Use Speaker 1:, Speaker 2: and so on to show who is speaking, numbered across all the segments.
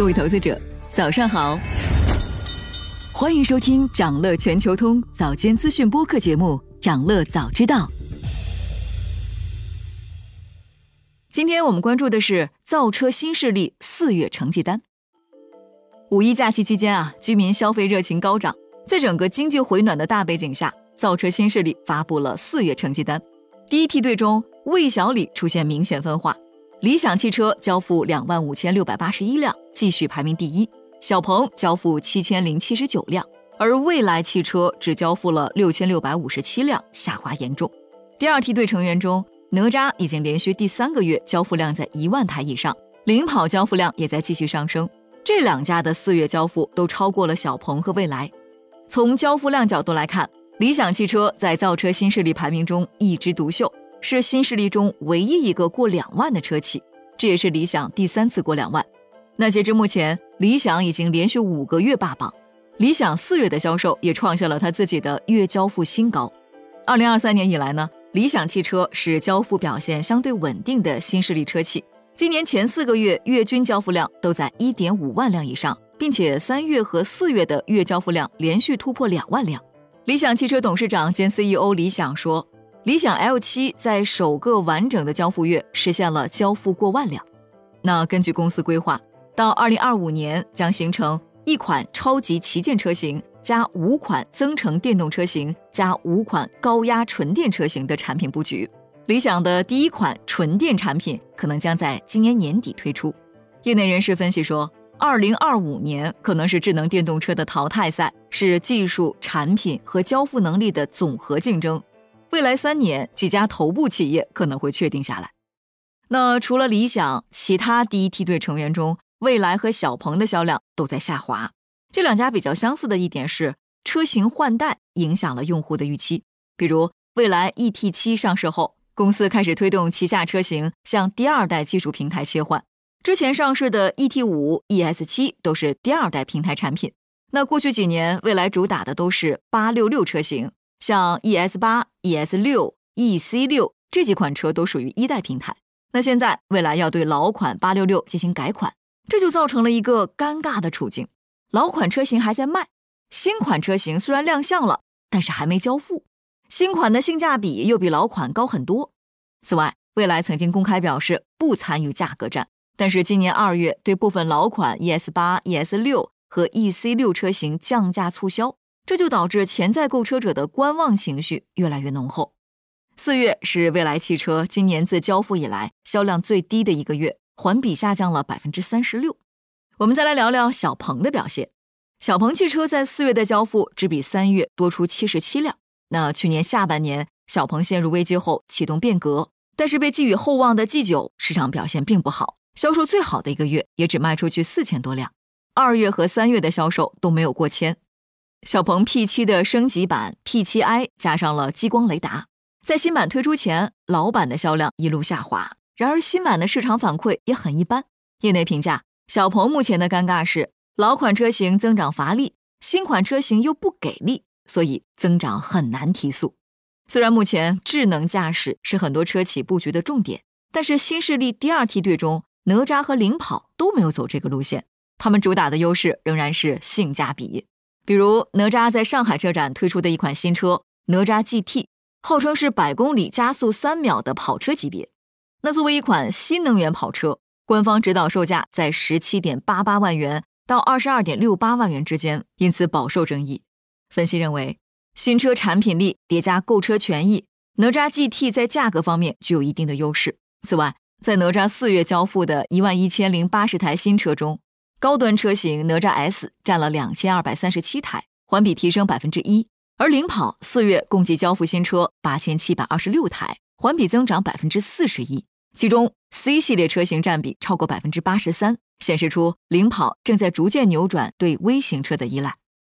Speaker 1: 各位投资者，早上好，欢迎收听长乐全球通早间资讯播客节目《长乐早知道》。今天我们关注的是造车新势力四月成绩单。五一假期期间啊，居民消费热情高涨，在整个经济回暖的大背景下，造车新势力发布了四月成绩单。第一梯队中，魏小李出现明显分化，理想汽车交付两万五千六百八十一辆，继续排名第一；小鹏交付七千零七十九辆，而蔚来汽车只交付了六千六百五十七辆，下滑严重。第二梯队成员中，哪吒已经连续第三个月交付量在一万台以上，领跑交付量也在继续上升。这两家的四月交付都超过了小鹏和蔚来。从交付量角度来看，理想汽车在造车新势力排名中一枝独秀，是新势力中唯一一个过两万的车企，这也是理想第三次过两万。那截至目前，理想已经连续五个月霸榜，理想四月的销售也创下了他自己的月交付新高。二零二三年以来呢，理想汽车是交付表现相对稳定的新势力车企。今年前四个月月均交付量都在一点五万辆以上，并且三月和四月的月交付量连续突破两万辆。理想汽车董事长兼 CEO 李想说：“理想 L7 在首个完整的交付月实现了交付过万辆。那根据公司规划，到二零二五年将形成一款超级旗舰车型加五款增程电动车型加五款高压纯电车型的产品布局。”理想的第一款纯电产品可能将在今年年底推出。业内人士分析说，二零二五年可能是智能电动车的淘汰赛，是技术、产品和交付能力的总和竞争。未来三年，几家头部企业可能会确定下来。那除了理想，其他第一梯队成员中，蔚来和小鹏的销量都在下滑。这两家比较相似的一点是，车型换代影响了用户的预期。比如，蔚来 ET7 上市后。公司开始推动旗下车型向第二代技术平台切换。之前上市的 ET 五、ES 七都是第二代平台产品。那过去几年，蔚来主打的都是八六六车型，像 ES 八、ES 六、EC 六这几款车都属于一代平台。那现在蔚来要对老款八六六进行改款，这就造成了一个尴尬的处境：老款车型还在卖，新款车型虽然亮相了，但是还没交付。新款的性价比又比老款高很多。此外，蔚来曾经公开表示不参与价格战，但是今年二月对部分老款 ES 八、ES 六和 EC 六车型降价促销，这就导致潜在购车者的观望情绪越来越浓厚。四月是蔚来汽车今年自交付以来销量最低的一个月，环比下降了百分之三十六。我们再来聊聊小鹏的表现。小鹏汽车在四月的交付只比三月多出七十七辆。那去年下半年，小鹏陷入危机后启动变革，但是被寄予厚望的 G 九市场表现并不好，销售最好的一个月也只卖出去四千多辆，二月和三月的销售都没有过千。小鹏 P7 的升级版 P7i 加上了激光雷达，在新版推出前，老版的销量一路下滑。然而新版的市场反馈也很一般，业内评价小鹏目前的尴尬是老款车型增长乏力，新款车型又不给力。所以增长很难提速。虽然目前智能驾驶是很多车企布局的重点，但是新势力第二梯队中，哪吒和领跑都没有走这个路线。他们主打的优势仍然是性价比。比如哪吒在上海车展推出的一款新车哪吒 GT，号称是百公里加速三秒的跑车级别。那作为一款新能源跑车，官方指导售价在十七点八八万元到二十二点六八万元之间，因此饱受争议。分析认为，新车产品力叠加购车权益，哪吒 GT 在价格方面具有一定的优势。此外，在哪吒四月交付的一万一千零八十台新车中，高端车型哪吒 S 占了两千二百三十七台，环比提升百分之一；而领跑四月共计交付新车八千七百二十六台，环比增长百分之四十一。其中 C 系列车型占比超过百分之八十三，显示出领跑正在逐渐扭转对微型车的依赖。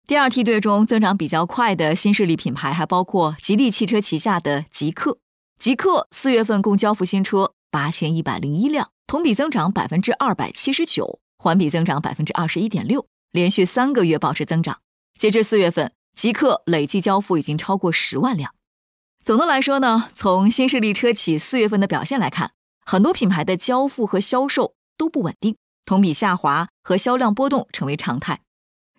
Speaker 1: 第二梯队中增长比较快的新势力品牌还包括吉利汽车旗下的极氪。极氪四月份共交付新车八千一百零一辆，同比增长百分之二百七十九，环比增长百分之二十一点六，连续三个月保持增长。截至四月份，极氪累计交付已经超过十万辆。总的来说呢，从新势力车企四月份的表现来看，很多品牌的交付和销售都不稳定。同比下滑和销量波动成为常态。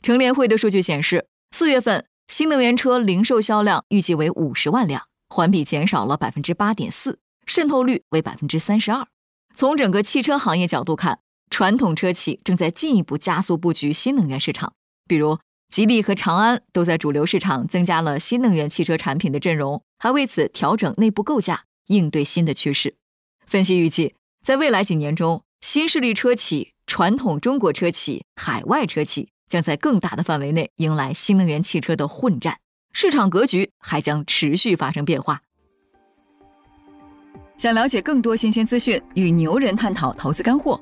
Speaker 1: 乘联会的数据显示，四月份新能源车零售销量预计为五十万辆，环比减少了百分之八点四，渗透率为百分之三十二。从整个汽车行业角度看，传统车企正在进一步加速布局新能源市场，比如吉利和长安都在主流市场增加了新能源汽车产品的阵容，还为此调整内部构架，应对新的趋势。分析预计，在未来几年中，新势力车企、传统中国车企、海外车企将在更大的范围内迎来新能源汽车的混战，市场格局还将持续发生变化。想了解更多新鲜资讯，与牛人探讨投资干货，